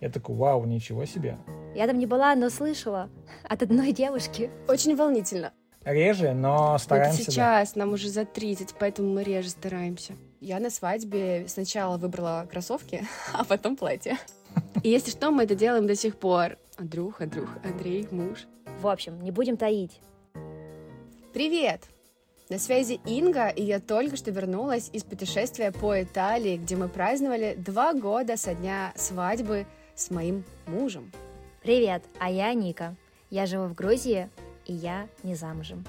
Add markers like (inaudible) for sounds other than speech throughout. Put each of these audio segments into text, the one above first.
Я такой, вау, ничего себе. Я там не была, но слышала (laughs) от одной девушки. Очень волнительно. Реже, но стараемся. Это сейчас, да. нам уже за 30, поэтому мы реже стараемся. Я на свадьбе сначала выбрала кроссовки, (laughs) а потом платье. И если что, мы это делаем до сих пор. Андрюх, Андрюх, Андрей, муж. В общем, не будем таить. Привет! На связи Инга, и я только что вернулась из путешествия по Италии, где мы праздновали два года со дня свадьбы с моим мужем. Привет, а я Ника. Я живу в Грузии, и я не замужем.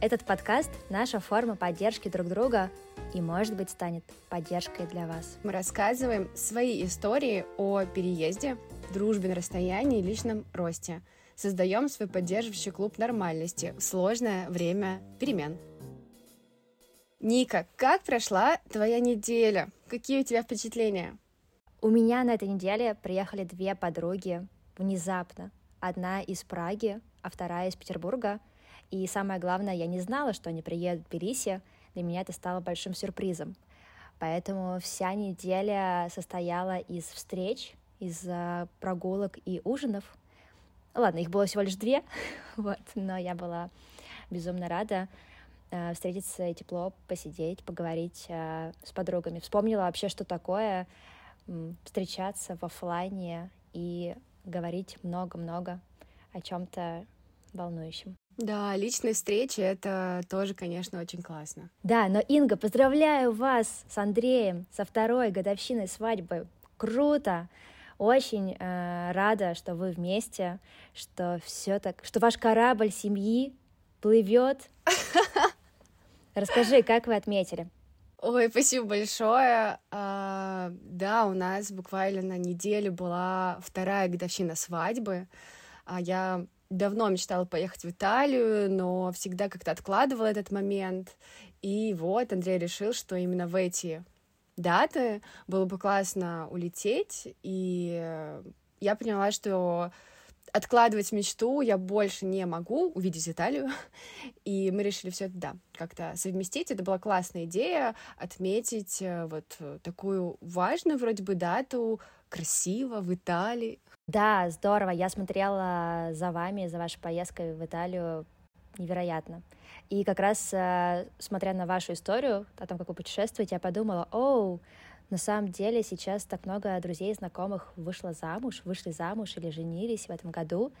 Этот подкаст – наша форма поддержки друг друга и, может быть, станет поддержкой для вас. Мы рассказываем свои истории о переезде, дружбе на расстоянии и личном росте – Создаем свой поддерживающий клуб нормальности в сложное время перемен. Ника, как прошла твоя неделя? Какие у тебя впечатления? У меня на этой неделе приехали две подруги внезапно. Одна из Праги, а вторая из Петербурга. И самое главное, я не знала, что они приедут в Тбилиси. Для меня это стало большим сюрпризом. Поэтому вся неделя состояла из встреч, из э, прогулок и ужинов. Ладно, их было всего лишь две, (laughs) вот, но я была безумно рада э, встретиться тепло посидеть, поговорить э, с подругами. Вспомнила вообще, что такое встречаться в офлайне и говорить много-много о чем-то волнующем. Да, личные встречи — это тоже, конечно, очень классно. Да, но, Инга, поздравляю вас с Андреем, со второй годовщиной свадьбы. Круто! Очень э, рада, что вы вместе, что все так, что ваш корабль семьи плывет. (laughs) Расскажи, как вы отметили? Ой, спасибо большое. А, да, у нас буквально на неделю была вторая годовщина свадьбы. А я давно мечтала поехать в Италию, но всегда как-то откладывала этот момент. И вот Андрей решил, что именно в эти даты, было бы классно улететь, и я поняла, что откладывать мечту я больше не могу увидеть Италию, (laughs) и мы решили все это, да, как-то совместить. Это была классная идея отметить э, вот такую важную вроде бы дату, красиво в Италии. Да, здорово. Я смотрела за вами, за вашей поездкой в Италию. Невероятно. И как раз, э, смотря на вашу историю, о том, как вы путешествуете, я подумала, оу, на самом деле сейчас так много друзей и знакомых вышло замуж, вышли замуж или женились в этом году,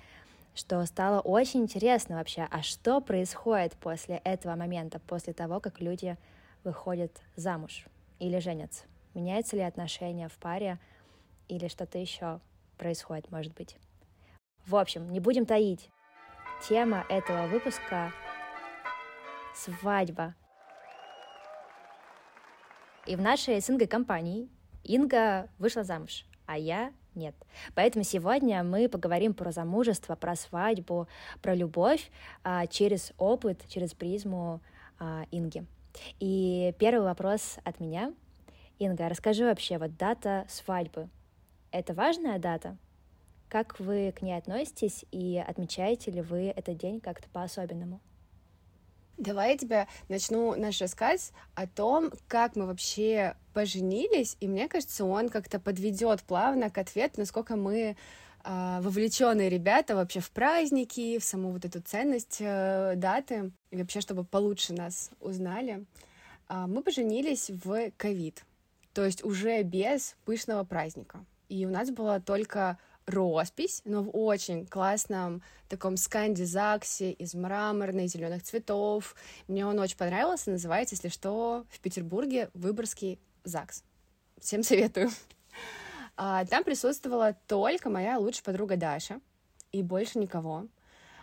что стало очень интересно вообще, а что происходит после этого момента, после того, как люди выходят замуж или женятся? Меняются ли отношения в паре или что-то еще происходит, может быть? В общем, не будем таить. Тема этого выпуска свадьба. И в нашей СНГ компании Инга вышла замуж, а я нет. Поэтому сегодня мы поговорим про замужество, про свадьбу, про любовь а, через опыт, через призму а, Инги. И первый вопрос от меня. Инга, расскажи вообще, вот дата свадьбы. Это важная дата? Как вы к ней относитесь и отмечаете ли вы этот день как-то по-особенному? Давай я тебя начну наш рассказ о том, как мы вообще поженились, и мне кажется, он как-то подведет плавно к ответу, насколько мы э, вовлеченные ребята вообще в праздники, в саму вот эту ценность э, даты, и вообще, чтобы получше нас узнали. Э, мы поженились в ковид, то есть уже без пышного праздника. И у нас была только роспись, но в очень классном таком сканди-заксе из мраморной зеленых цветов. Мне он очень понравился, называется, если что, в Петербурге Выборгский ЗАГС. Всем советую. А, там присутствовала только моя лучшая подруга Даша и больше никого.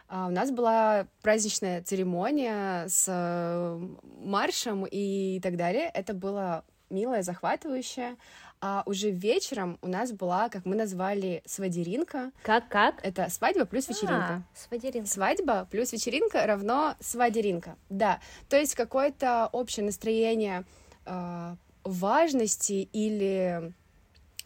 А, у нас была праздничная церемония с э, маршем и так далее. Это было милое, захватывающее. А уже вечером у нас была, как мы назвали, свадеринка. Как, как? Это свадьба плюс вечеринка. А, свадеринка. Свадьба плюс вечеринка равно свадеринка. Да, то есть какое-то общее настроение э, важности или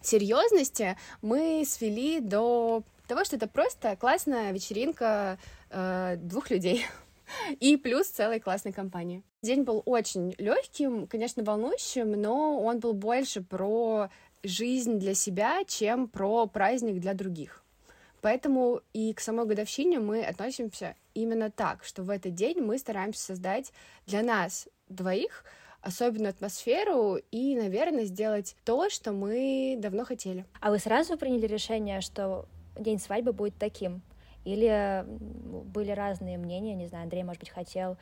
серьезности мы свели до того, что это просто классная вечеринка э, двух людей (laughs) и плюс целой классной компании. День был очень легким, конечно, волнующим, но он был больше про жизнь для себя, чем про праздник для других. Поэтому и к самой годовщине мы относимся именно так, что в этот день мы стараемся создать для нас двоих особенную атмосферу и, наверное, сделать то, что мы давно хотели. А вы сразу приняли решение, что день свадьбы будет таким? Или были разные мнения, не знаю, Андрей, может быть, хотел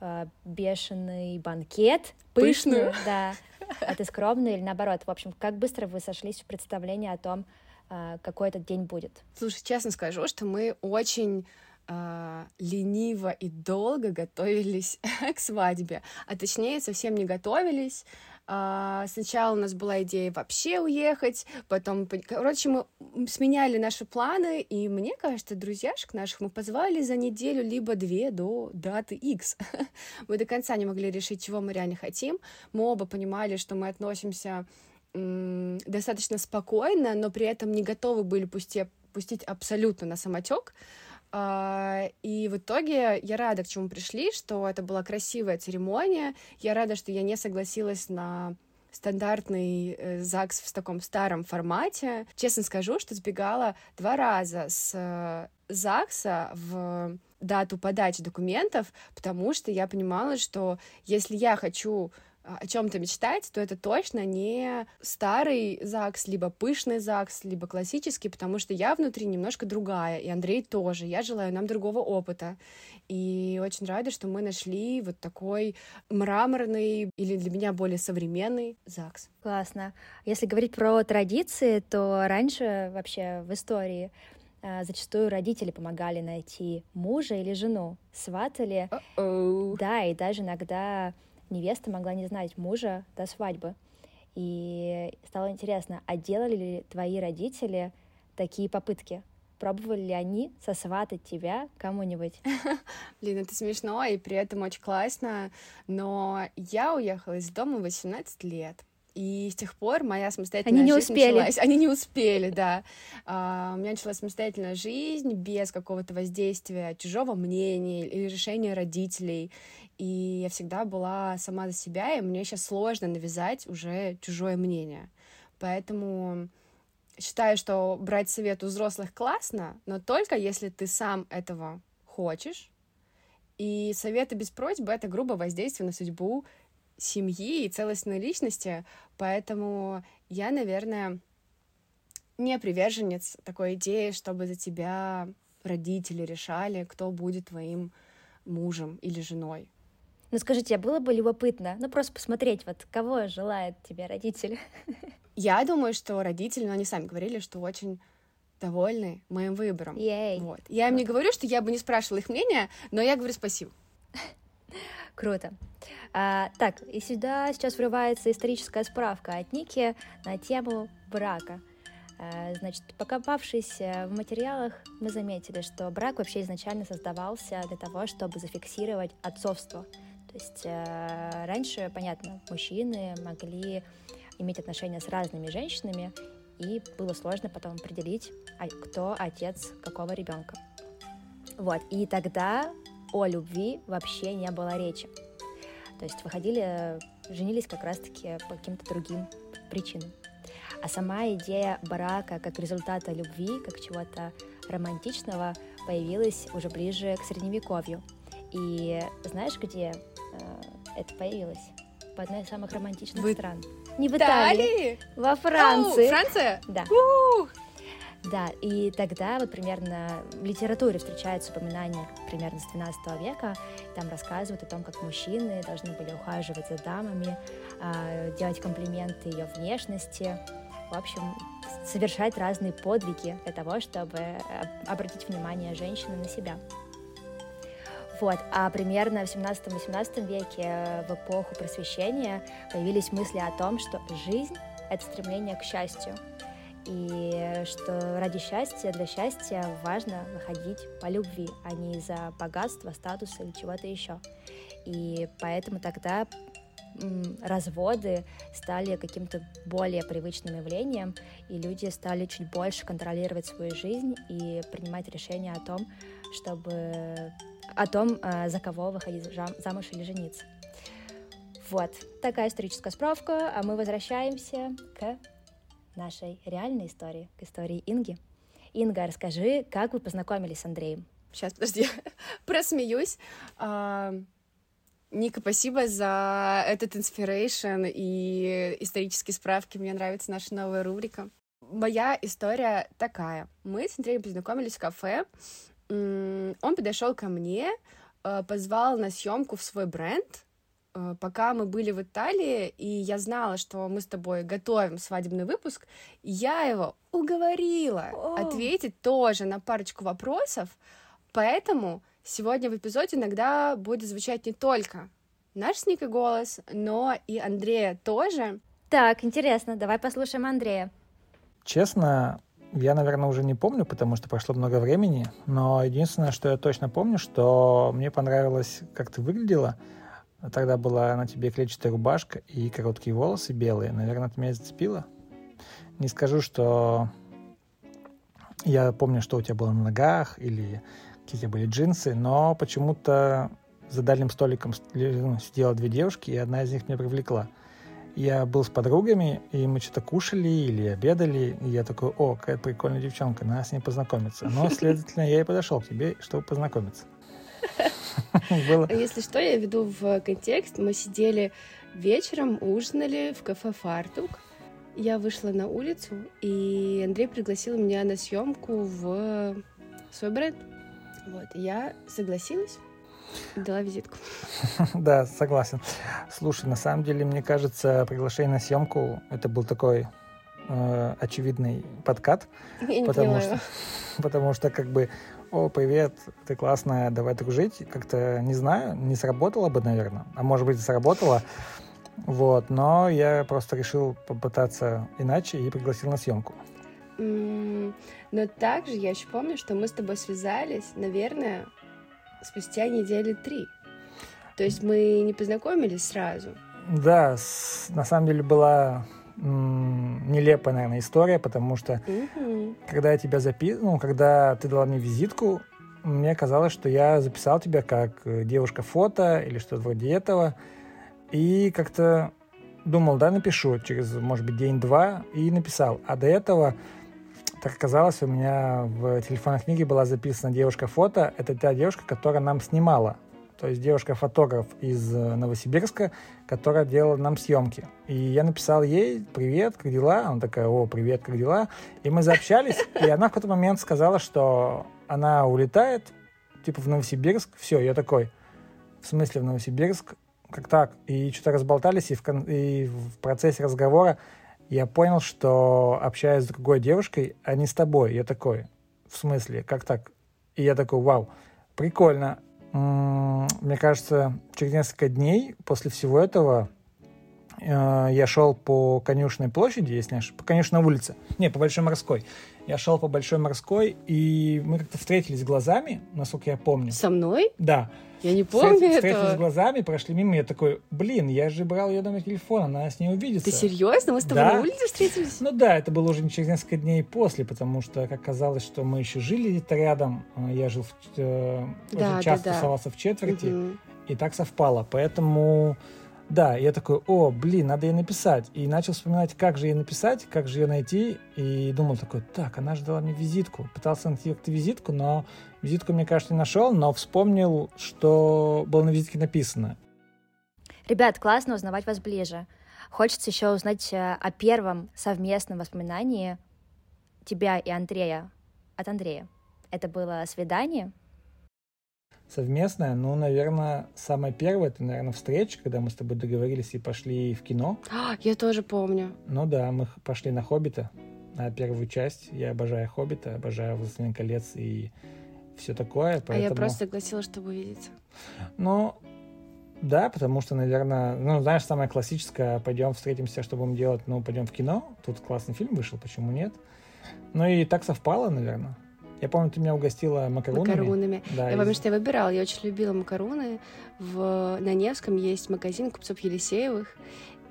э, бешеный банкет, пышную, да, (laughs) а ты скромный или наоборот. В общем, как быстро вы сошлись в представлении о том, э, какой этот день будет? Слушай, честно скажу, что мы очень э, лениво и долго готовились (laughs) к свадьбе, а точнее совсем не готовились. А, сначала у нас была идея вообще уехать, потом, короче, мы сменяли наши планы, и мне кажется, друзьяшек наших мы позвали за неделю либо две до даты X. (laughs) мы до конца не могли решить, чего мы реально хотим. Мы оба понимали, что мы относимся достаточно спокойно, но при этом не готовы были пустить, пустить абсолютно на самотек. А, и в итоге я рада, к чему пришли, что это была красивая церемония. Я рада, что я не согласилась на стандартный э, ЗАГС в таком старом формате. Честно скажу, что сбегала два раза с э, ЗАГСа в дату подачи документов, потому что я понимала, что если я хочу о чем-то мечтать, то это точно не старый ЗАГС, либо пышный ЗАГС, либо классический, потому что я внутри немножко другая, и Андрей тоже. Я желаю нам другого опыта. И очень рада, что мы нашли вот такой мраморный или для меня более современный ЗАГС. Классно. Если говорить про традиции, то раньше вообще в истории а, зачастую родители помогали найти мужа или жену, сватали. Uh-oh. Да, и даже иногда невеста могла не знать мужа до свадьбы. И стало интересно, а делали ли твои родители такие попытки? Пробовали ли они сосватать тебя кому-нибудь? (laughs) Блин, это смешно и при этом очень классно, но я уехала из дома в 18 лет. И с тех пор моя самостоятельная Они не жизнь успели. началась. Они не успели, да. А, у меня началась самостоятельная жизнь без какого-то воздействия чужого мнения или решения родителей. И я всегда была сама за себя, и мне сейчас сложно навязать уже чужое мнение. Поэтому считаю, что брать совет у взрослых классно, но только если ты сам этого хочешь. И советы без просьбы — это грубо воздействие на судьбу семьи и целостной личности, поэтому я, наверное, не приверженец такой идеи, чтобы за тебя родители решали, кто будет твоим мужем или женой. Ну скажите, а было бы любопытно, ну просто посмотреть, вот кого желает тебе родитель? (laughs) Я думаю, что родители, ну они сами говорили, что очень довольны моим выбором. Ей. Вот. Я им не говорю, что я бы не спрашивала их мнения, но я говорю спасибо. (laughs) Круто. А, так, и сюда сейчас врывается историческая справка от Ники на тему брака. А, значит, покопавшись в материалах, мы заметили, что брак вообще изначально создавался для того, чтобы зафиксировать отцовство. То есть а, раньше, понятно, мужчины могли иметь отношения с разными женщинами, и было сложно потом определить, а кто отец какого ребенка. Вот, и тогда о любви вообще не было речи. То есть выходили, женились как раз-таки по каким-то другим причинам. А сама идея брака как результата любви, как чего-то романтичного, появилась уже ближе к средневековью. И знаешь, где э, это появилось? В одной из самых романтичных в стран. Не в Италии, Италии? во Франции. О, Франция? Да. Да, и тогда вот примерно в литературе встречаются упоминания примерно с 12 века. Там рассказывают о том, как мужчины должны были ухаживать за дамами, а, делать комплименты ее внешности. В общем, совершать разные подвиги для того, чтобы э, обратить внимание женщины на себя. Вот. А примерно в 17-18 веке, э, в эпоху просвещения, появились мысли о том, что жизнь — это стремление к счастью, и что ради счастья, для счастья важно выходить по любви, а не из-за богатства, статуса или чего-то еще. И поэтому тогда разводы стали каким-то более привычным явлением, и люди стали чуть больше контролировать свою жизнь и принимать решения о том, чтобы о том, э, за кого выходить замуж или жениться. Вот, такая историческая справка, а мы возвращаемся к нашей реальной истории, к истории Инги. Инга, расскажи, как вы познакомились с Андреем? Сейчас, подожди, (laughs) просмеюсь. А, Ника, спасибо за этот inspiration и исторические справки. Мне нравится наша новая рубрика. Моя история такая. Мы с Андреем познакомились в кафе. Он подошел ко мне, э, позвал на съемку в свой бренд, пока мы были в Италии, и я знала, что мы с тобой готовим свадебный выпуск, я его уговорила О. ответить тоже на парочку вопросов, поэтому сегодня в эпизоде иногда будет звучать не только наш с Никой голос, но и Андрея тоже. Так, интересно, давай послушаем Андрея. Честно, я, наверное, уже не помню, потому что прошло много времени, но единственное, что я точно помню, что мне понравилось, как ты выглядела. Тогда была на тебе клетчатая рубашка и короткие волосы белые. Наверное, это меня зацепило. Не скажу, что я помню, что у тебя было на ногах или какие у тебя были джинсы, но почему-то за дальним столиком ну, сидела две девушки, и одна из них меня привлекла – я был с подругами, и мы что-то кушали или обедали, и я такой, о, какая прикольная девчонка, надо с ней познакомиться. Но, следовательно, я и подошел к тебе, чтобы познакомиться. (laughs) Если что, я веду в контекст. Мы сидели вечером, ужинали в кафе «Фартук». Я вышла на улицу, и Андрей пригласил меня на съемку в свой бренд. Вот, я согласилась. Дала визитку. (laughs) да, согласен. Слушай, на самом деле, мне кажется, приглашение на съемку это был такой э, очевидный подкат. Я потому что, (laughs) потому что как бы, о, привет, ты классная, давай дружить. Как-то, не знаю, не сработало бы, наверное. А может быть, сработало. Вот, но я просто решил попытаться иначе и пригласил на съемку. Но также я еще помню, что мы с тобой связались, наверное, спустя недели три. То есть мы не познакомились сразу. Да, с, на самом деле была нелепая, наверное, история, потому что угу. когда я тебя записывал, ну, когда ты дала мне визитку, мне казалось, что я записал тебя как э, девушка-фото или что-то вроде этого. И как-то думал, да, напишу через, может быть, день-два, и написал. А до этого так оказалось, у меня в телефонной книге была записана девушка-фото. Это та девушка, которая нам снимала. То есть девушка-фотограф из э, Новосибирска, которая делала нам съемки. И я написал ей «Привет, как дела?» Она такая «О, привет, как дела?» И мы заобщались, и она в какой-то момент сказала, что она улетает, типа в Новосибирск. Все, я такой «В смысле в Новосибирск?» Как так? И что-то разболтались, и в, и в процессе разговора я понял, что общаюсь с другой девушкой, а не с тобой. Я такой, в смысле, как так? И я такой, вау, прикольно. Мне кажется, через несколько дней после всего этого э, я шел по Конюшной площади, если не ошибаюсь, по Конюшной улице, не, по Большой Морской. Я шел по Большой Морской, и мы как-то встретились глазами, насколько я помню. Со мной? Да. Я не помню Встретились, этого. Встретились глазами, прошли мимо, я такой, блин, я же брал ее номер телефона, надо с ней увидеться. Ты серьезно? Мы с тобой Да. на улице встретились? Ну да, это было уже через несколько дней после, потому что, как казалось, что мы еще жили где-то рядом, а я жил, в, э, Да, очень да, часто да. тусовался в четверти, Мгм. и так совпало. Поэтому, да, я такой, о, блин, надо ей написать. И начал вспоминать, как же ей написать, как же ее найти, и думал такой, так, она же дала мне визитку. Пытался найти как-то визитку, но визитку, мне кажется, не нашел, но вспомнил, что было на визитке написано. Ребят, классно узнавать вас ближе. Хочется еще узнать э, о первом совместном воспоминании тебя и Андрея от Андрея. Это было свидание? Совместное, ну, наверное, самое первое, это, наверное, встреча, когда мы с тобой договорились и пошли в кино. А, Я тоже помню. Ну да, мы пошли на «Хоббита», на первую часть. Я обожаю «Хоббита», обожаю «Властелин колец» и все такое. А Поэтому... я просто согласилась, чтобы увидеться. Ну, да, потому что, наверное, ну, знаешь, самое классическое, пойдем встретимся, что будем делать, ну, пойдем в кино. Тут классный фильм вышел, почему нет? Ну и так совпало, наверное. Я помню, ты меня угостила макаронами. Макаронами. Да, Я из- помню, что я выбирала, я очень любила макароны. В... На Невском есть магазин купцов Елисеевых,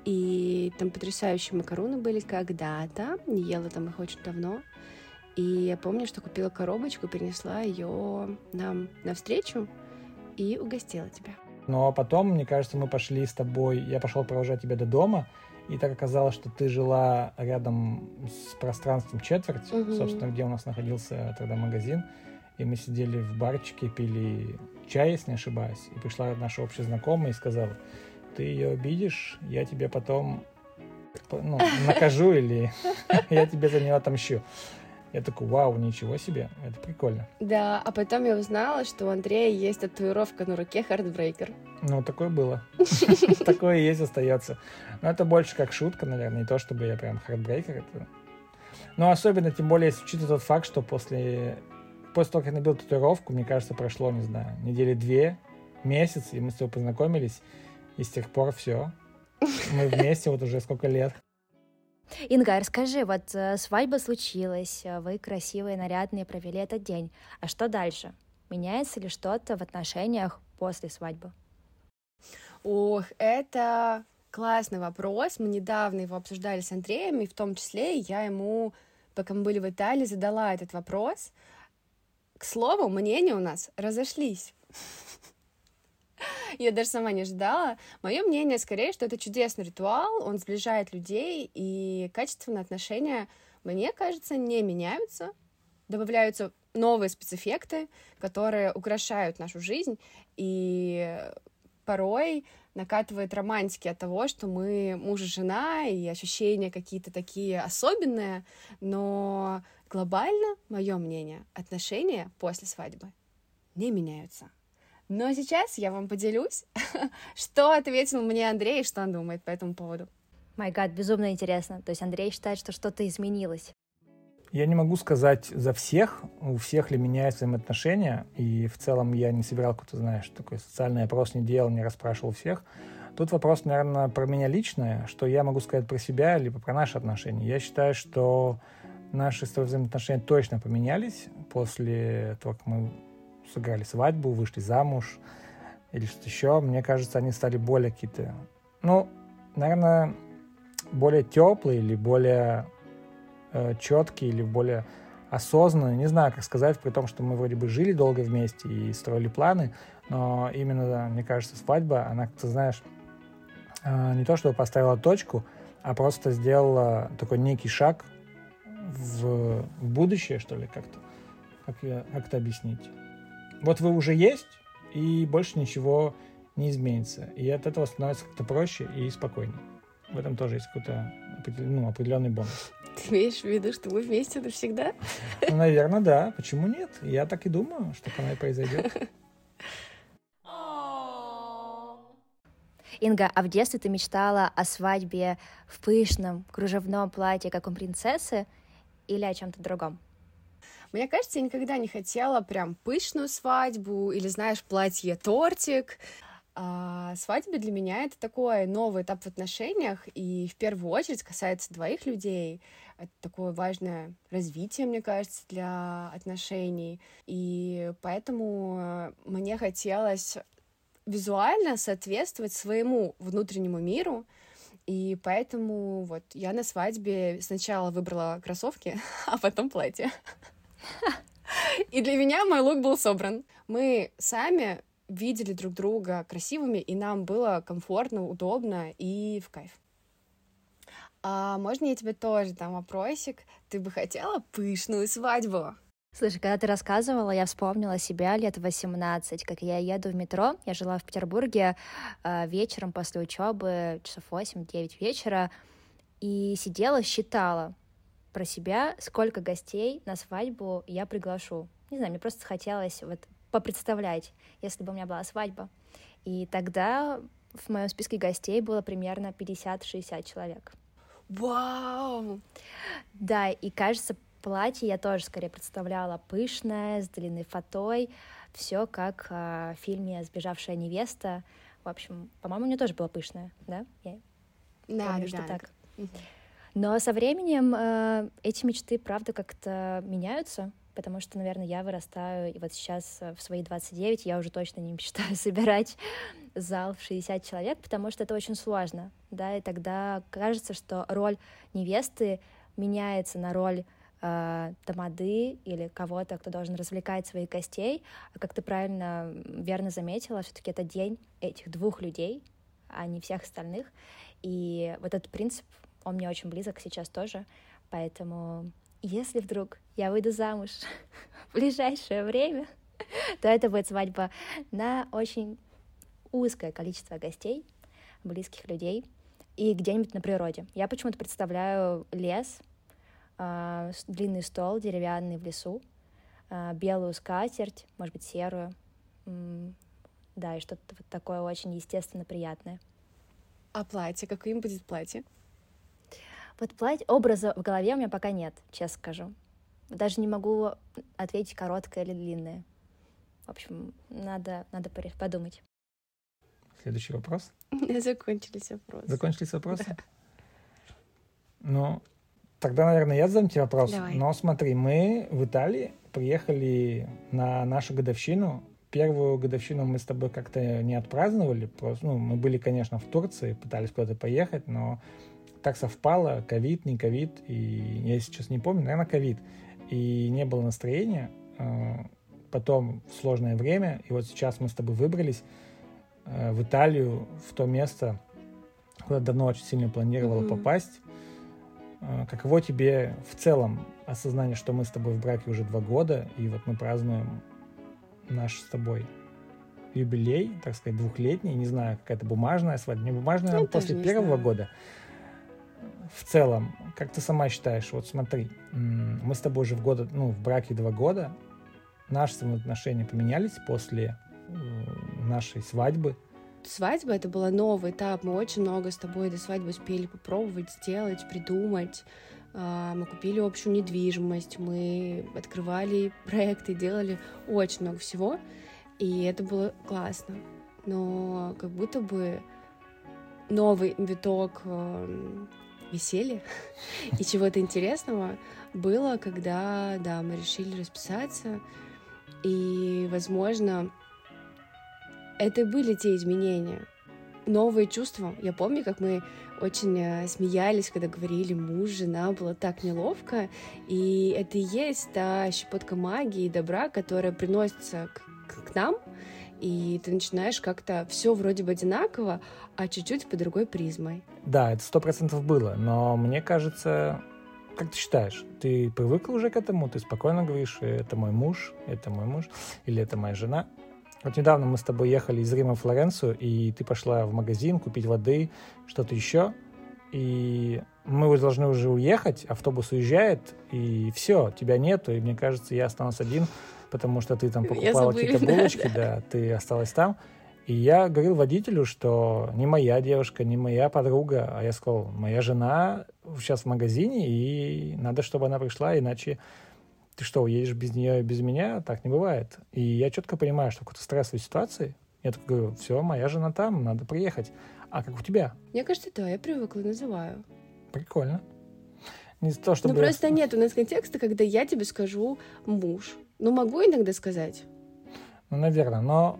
и там потрясающие макароны были когда-то. Не ела там их очень давно. И я помню, что купила коробочку, принесла ее нам навстречу и угостила тебя. Но потом, мне кажется, мы пошли с тобой, я пошел провожать тебя до дома, И так оказалось, что ты жила рядом с пространством четверть, Мгм. собственно, где у нас находился тогда магазин. И мы сидели в барчике, пили чай, если не ошибаюсь. И пришла наша общая знакомая и сказала, ты ее обидишь, я тебе потом ну, накажу или (laughs) я тебе за нее отомщу. Я такой, вау, ничего себе, это прикольно. Да, а потом я узнала, что у Андрея есть татуировка на руке Heartbreaker. Ну, такое было. (laughs) Такое есть, остается. Но это больше как шутка, наверное, не то, чтобы я прям heartbreaker. Это... Но особенно, тем более, если учитывать тот факт, что после, после того, как я набил татуировку, мне кажется, прошло, не знаю, недели две, месяц, и мы с тобой познакомились, и с тех пор все. Мы вместе вот уже сколько лет. Инга, расскажи, вот э, свадьба случилась, э, вы красивые, нарядные, провели этот день. А что дальше? Меняется ли что-то в отношениях после свадьбы? Ох, это классный вопрос. Мы недавно его обсуждали с Андреем, и в том числе я ему, пока мы были в Италии, задала этот вопрос. К слову, мнения у нас разошлись. Я даже сама не ожидала. Мое мнение скорее, что это чудесный ритуал, он сближает людей, и качественные отношения, мне кажется, не меняются. Добавляются новые спецэффекты, которые украшают нашу жизнь, и порой накатывает романтики от того, что мы муж и жена, и ощущения какие-то такие особенные, но глобально, мое мнение, отношения после свадьбы не меняются. Но сейчас я вам поделюсь, (laughs) что ответил мне Андрей и что он думает по этому поводу. Май гад, безумно интересно. То есть Андрей считает, что что-то изменилось. Я не могу сказать за всех, у всех ли меняются взаимоотношения, и в целом я не собирал какой-то, знаешь, такой социальный опрос не делал, не расспрашивал всех. Тут вопрос, наверное, про меня личное, что я могу сказать про себя, либо про наши отношения. Я считаю, что наши с тобой взаимоотношения точно поменялись после того, как мы сыграли свадьбу, вышли замуж или что-то еще. Мне кажется, они стали более какие-то, ну, наверное, более теплые или более э, четкие или более осознанные. Не знаю, как сказать, при том, что мы вроде бы жили долго вместе и строили планы, но именно, мне кажется, свадьба, она, ты знаешь, э, не то чтобы поставила точку, а просто сделала такой некий шаг в будущее, что ли, как-то. Как, я, как это объяснить? Вот вы уже есть, и больше ничего не изменится. И от этого становится как-то проще и спокойнее. В этом тоже есть какой-то ну, определенный бонус. Ты имеешь в виду, что мы вместе навсегда? Ну, наверное, да. Почему нет? Я так и думаю, что оно и произойдет. Инга, а в детстве ты мечтала о свадьбе в пышном кружевном платье, как у принцессы, или о чем-то другом? Мне кажется, я никогда не хотела прям пышную свадьбу или, знаешь, платье-тортик. А свадьба для меня это такой новый этап в отношениях, и в первую очередь касается двоих людей. Это такое важное развитие, мне кажется, для отношений. И поэтому мне хотелось визуально соответствовать своему внутреннему миру, и поэтому вот я на свадьбе сначала выбрала кроссовки, (laughs) а потом платье. (laughs) И для меня мой лук был собран. Мы сами видели друг друга красивыми, и нам было комфортно, удобно и в кайф. А можно я тебе тоже дам вопросик? Ты бы хотела пышную свадьбу? Слушай, когда ты рассказывала, я вспомнила себя лет 18, как я еду в метро. Я жила в Петербурге э, вечером после учебы, часов 8-9 вечера, и сидела, считала про себя, сколько гостей на свадьбу я приглашу. Не знаю, мне просто хотелось вот попредставлять, если бы у меня была свадьба. И тогда в моем списке гостей было примерно 50-60 человек. Вау! Да, и кажется, платье я тоже скорее представляла пышное, с длинной фатой, все как э, в фильме «Сбежавшая невеста». В общем, по-моему, у меня тоже было пышное, да? Я да, помню, да, что да. так. Но со временем э, эти мечты, правда, как-то меняются, потому что, наверное, я вырастаю, и вот сейчас э, в свои 29 я уже точно не мечтаю (laughs) собирать зал в 60 человек, потому что это очень сложно, да, и тогда кажется, что роль невесты меняется на роль э, тамады или кого-то, кто должен развлекать своих гостей, а как ты правильно, верно заметила, все-таки это день этих двух людей, а не всех остальных. И вот этот принцип, он мне очень близок сейчас тоже, поэтому если вдруг я выйду замуж (laughs) в ближайшее время, (laughs) то это будет свадьба на очень узкое количество гостей, близких людей и где-нибудь на природе. Я почему-то представляю лес, э, длинный стол деревянный в лесу, э, белую скатерть, может быть, серую, да, и что-то вот такое очень естественно приятное. А платье? Каким будет платье? Вот платье, образа в голове у меня пока нет, честно скажу. Даже не могу ответить, короткое или длинное. В общем, надо, надо подумать. Следующий вопрос. (laughs) Закончились вопросы. Закончились вопросы? Да. Ну, тогда, наверное, я задам тебе вопрос. Давай. Но смотри, мы в Италии приехали на нашу годовщину первую годовщину мы с тобой как-то не отпраздновали. Просто, ну, мы были, конечно, в Турции, пытались куда-то поехать, но так совпало, ковид, не ковид, и я сейчас не помню, наверное, ковид. И не было настроения. Э, потом сложное время, и вот сейчас мы с тобой выбрались э, в Италию, в то место, куда давно очень сильно планировала mm-hmm. попасть. Э, каково тебе в целом осознание, что мы с тобой в браке уже два года, и вот мы празднуем наш с тобой юбилей, так сказать, двухлетний, не знаю, какая-то бумажная свадьба, не бумажная, ну, после первого знаю. года. В целом, как ты сама считаешь, вот смотри, мы с тобой уже в года, ну, в браке два года, наши отношения поменялись после нашей свадьбы. Свадьба это был новый этап, мы очень много с тобой до свадьбы успели попробовать, сделать, придумать. А, мы купили общую недвижимость, мы открывали (laughs) проекты, делали очень много всего, и это было классно. Но как будто бы новый виток эм, веселья и чего-то интересного было, когда, да, мы решили расписаться, и, возможно, это были те изменения, новые чувства. Я помню, как мы очень э, смеялись, когда говорили муж, жена, было так неловко. И это и есть та щепотка магии и добра, которая приносится к, к нам, и ты начинаешь как-то все вроде бы одинаково, а чуть-чуть по другой призмой. Да, это сто процентов было, но мне кажется, как ты считаешь, ты привыкла уже к этому, ты спокойно говоришь, это мой муж, это мой муж, или это моя жена, вот недавно мы с тобой ехали из Рима в Флоренцию, и ты пошла в магазин купить воды, что-то еще, и мы должны уже уехать, автобус уезжает, и все, тебя нету, и мне кажется, я останусь один, потому что ты там покупала какие-то булочки, да, ты осталась там. И я говорил водителю, что не моя девушка, не моя подруга, а я сказал, моя жена сейчас в магазине, и надо, чтобы она пришла, иначе ты что, уедешь без нее и без меня? Так не бывает. И я четко понимаю, что в какой-то стрессовой ситуации я такой говорю, все, моя жена там, надо приехать. А как у тебя? Мне кажется, да, я привыкла, называю. Прикольно. Не то, чтобы... Ну, просто нет у нас контекста, когда я тебе скажу муж. Ну, могу иногда сказать. Ну, наверное, но...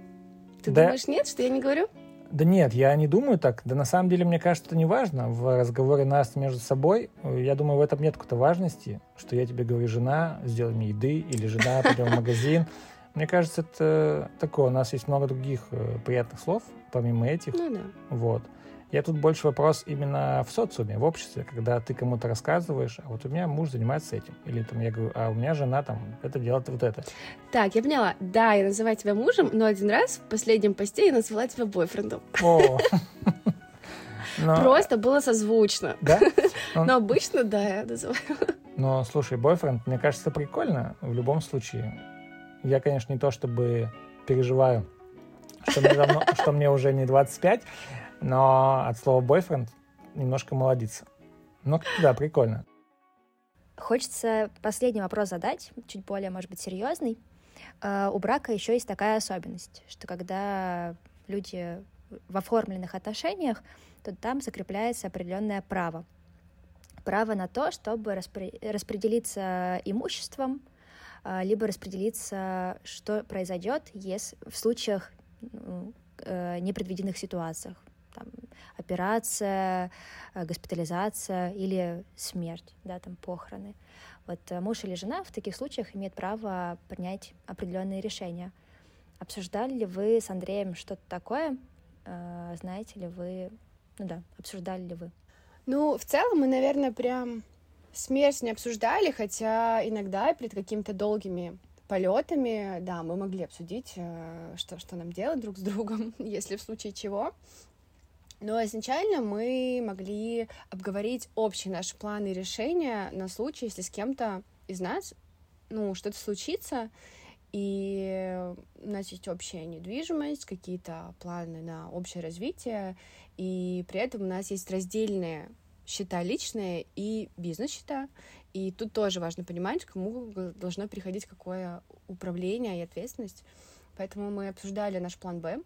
Ты да... думаешь, нет, что я не говорю? Да нет, я не думаю так. Да на самом деле, мне кажется, это не важно в разговоре нас между собой. Я думаю, в этом нет какой-то важности, что я тебе говорю, жена, сделай мне еды, или жена, (laughs) пойдем в магазин. Мне кажется, это такое. У нас есть много других э, приятных слов, помимо этих. Ну да. Вот. Я тут больше вопрос именно в социуме, в обществе, когда ты кому-то рассказываешь, а вот у меня муж занимается этим. Или там я говорю, а у меня жена там это делает вот это. Так, я поняла. Да, я называю тебя мужем, но один раз в последнем посте я назвала тебя бойфрендом. О. (laughs) Но... Просто было созвучно. Да? (laughs) Но... Но обычно, да, я называю. Но, слушай, бойфренд, мне кажется, прикольно в любом случае. Я, конечно, не то чтобы переживаю, что мне, давно, что мне уже не 25, но от слова бойфренд немножко молодится. Ну, да, прикольно. Хочется последний вопрос задать, чуть более, может быть, серьезный. Uh, у брака еще есть такая особенность, что когда люди в оформленных отношениях, то там закрепляется определенное право. Право на то, чтобы распри- распределиться имуществом, uh, либо распределиться, что произойдет, если в случаях ну, uh, непредвиденных ситуациях там, операция, э, госпитализация или смерть, да, там, похороны. Вот э, муж или жена в таких случаях имеет право принять определенные решения. Обсуждали ли вы с Андреем что-то такое? э, знаете ли вы, ну да, обсуждали ли вы? Ну, в целом мы, наверное, прям смерть не обсуждали, хотя иногда перед какими-то долгими полетами, да, мы могли обсудить, что, что нам делать друг с другом, (laughs) если в случае чего. Но изначально мы могли обговорить общие наши планы и решения на случай, если с кем-то из нас, ну, что-то случится, и у нас есть общая недвижимость, какие-то планы на общее развитие, и при этом у нас есть раздельные счета личные и бизнес-счета. И тут тоже важно понимать, кому должно приходить какое управление и ответственность. Поэтому мы обсуждали наш план Б,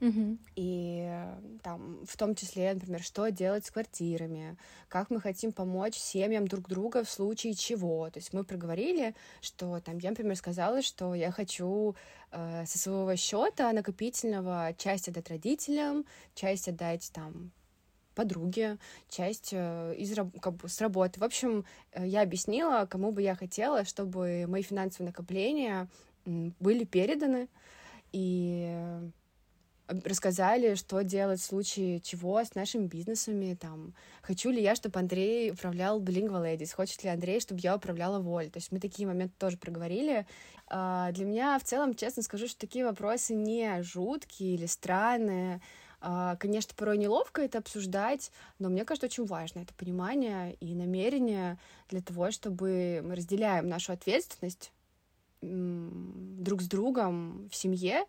Угу. и там, в том числе, например, что делать с квартирами, как мы хотим помочь семьям друг друга в случае чего. То есть мы проговорили, что там я, например, сказала, что я хочу э, со своего счета накопительного часть отдать родителям, часть отдать там подруге, часть э, из, как бы, с работы. В общем, э, я объяснила, кому бы я хотела, чтобы мои финансовые накопления были переданы. И рассказали, что делать в случае чего с нашими бизнесами, там, хочу ли я, чтобы Андрей управлял Bilingual Ladies, хочет ли Андрей, чтобы я управляла Воль. То есть мы такие моменты тоже проговорили. А, для меня в целом, честно скажу, что такие вопросы не жуткие или странные. А, конечно, порой неловко это обсуждать, но мне кажется, очень важно это понимание и намерение для того, чтобы мы разделяем нашу ответственность друг с другом в семье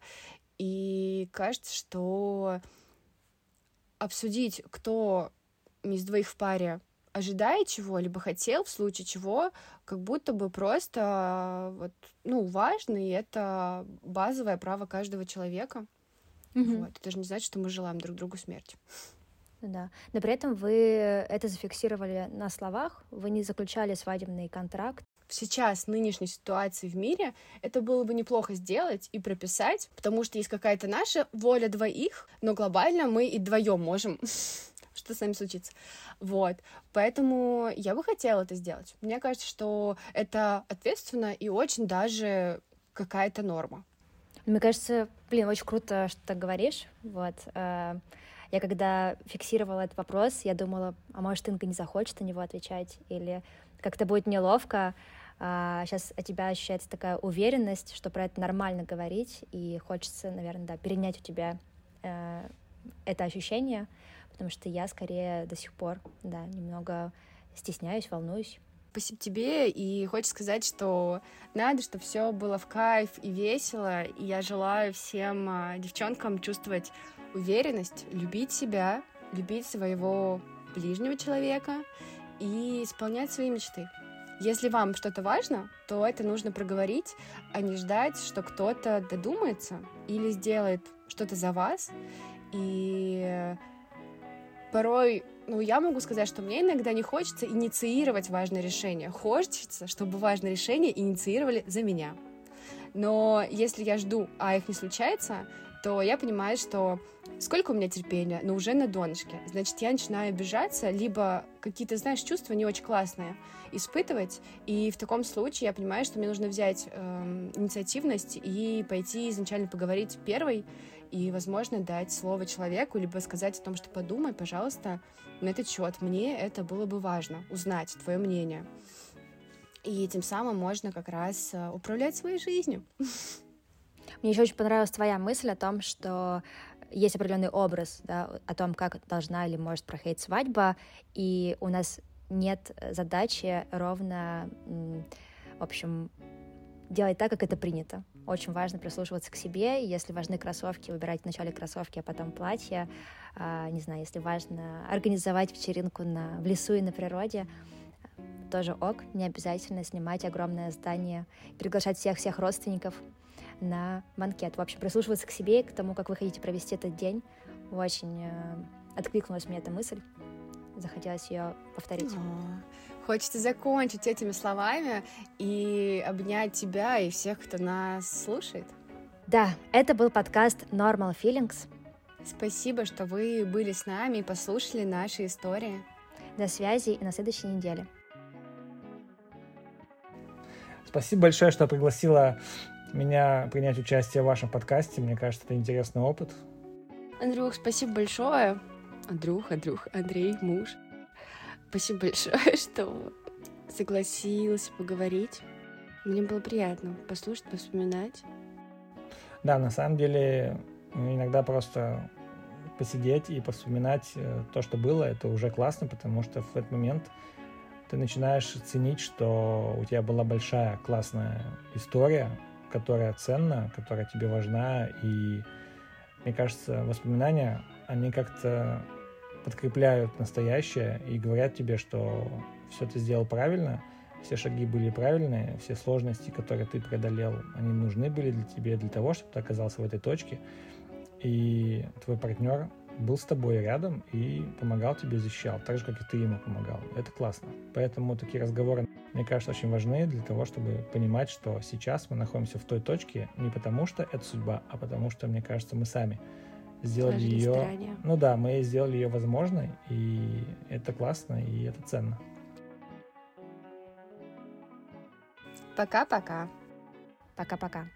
и кажется, что обсудить, кто из двоих в паре ожидает чего, либо хотел, в случае чего, как будто бы просто вот, ну, важно, и это базовое право каждого человека. Угу. Вот. Это же не значит, что мы желаем друг другу смерти. Да. Но при этом вы это зафиксировали на словах, вы не заключали свадебный контракт, сейчас нынешней ситуации в мире это было бы неплохо сделать и прописать, потому что есть какая-то наша воля двоих, но глобально мы и вдвоем можем (laughs) что с нами случится. Вот. Поэтому я бы хотела это сделать. Мне кажется, что это ответственно и очень даже какая-то норма. Мне кажется, блин, очень круто, что ты говоришь. Вот. Э, я когда фиксировала этот вопрос, я думала, а может, Инга не захочет на него отвечать, или как-то будет неловко а, сейчас от тебя ощущается такая уверенность, что про это нормально говорить, и хочется, наверное, да, перенять у тебя э, это ощущение, потому что я скорее до сих пор, да, немного стесняюсь, волнуюсь. Спасибо тебе, и хочется сказать, что надо, чтобы все было в кайф и весело, и я желаю всем а, девчонкам чувствовать уверенность, любить себя, любить своего ближнего человека и исполнять свои мечты. Если вам что-то важно, то это нужно проговорить, а не ждать, что кто-то додумается или сделает что-то за вас. И порой, ну, я могу сказать, что мне иногда не хочется инициировать важное решение. Хочется, чтобы важное решение инициировали за меня. Но если я жду, а их не случается, то я понимаю, что сколько у меня терпения, но уже на донышке. Значит, я начинаю обижаться, либо какие-то, знаешь, чувства не очень классные испытывать. И в таком случае я понимаю, что мне нужно взять э, инициативность и пойти изначально поговорить первой и, возможно, дать слово человеку, либо сказать о том, что подумай, пожалуйста, на этот счет. Мне это было бы важно, узнать твое мнение. И тем самым можно как раз э, управлять своей жизнью. (laughs) Мне еще очень понравилась твоя мысль о том, что есть определенный образ да, о том, как должна или может проходить свадьба, и у нас нет задачи ровно, в общем, делать так, как это принято. Очень важно прислушиваться к себе. Если важны кроссовки, выбирать вначале кроссовки, а потом платье. А, не знаю, если важно организовать вечеринку на, в лесу и на природе, тоже ок. Не обязательно снимать огромное здание, приглашать всех-всех родственников на банкет. В общем, прислушиваться к себе и к тому, как вы хотите провести этот день. Очень э, откликнулась мне эта мысль. Захотелось ее повторить. О, хочется закончить этими словами и обнять тебя и всех, кто нас слушает. Да, это был подкаст Normal Feelings. Спасибо, что вы были с нами и послушали наши истории. До связи и на следующей неделе. Спасибо большое, что пригласила меня принять участие в вашем подкасте. Мне кажется, это интересный опыт. Андрюх, спасибо большое. Андрюх, Андрюх, Андрей, муж. Спасибо большое, (laughs) что согласился поговорить. Мне было приятно послушать, вспоминать. Да, на самом деле иногда просто посидеть и повспоминать э, то, что было, это уже классно, потому что в этот момент ты начинаешь ценить, что у тебя была большая классная история, которая ценна, которая тебе важна, и мне кажется, воспоминания, они как-то подкрепляют настоящее и говорят тебе, что все ты сделал правильно, все шаги были правильные, все сложности, которые ты преодолел, они нужны были для тебя, для того, чтобы ты оказался в этой точке. И твой партнер был с тобой рядом и помогал тебе, защищал, так же, как и ты ему помогал. Это классно. Поэтому такие разговоры, мне кажется, очень важны для того, чтобы понимать, что сейчас мы находимся в той точке не потому, что это судьба, а потому что, мне кажется, мы сами сделали Сложили ее... старания. Ну да, мы сделали ее возможной, и это классно, и это ценно. Пока-пока. Пока-пока.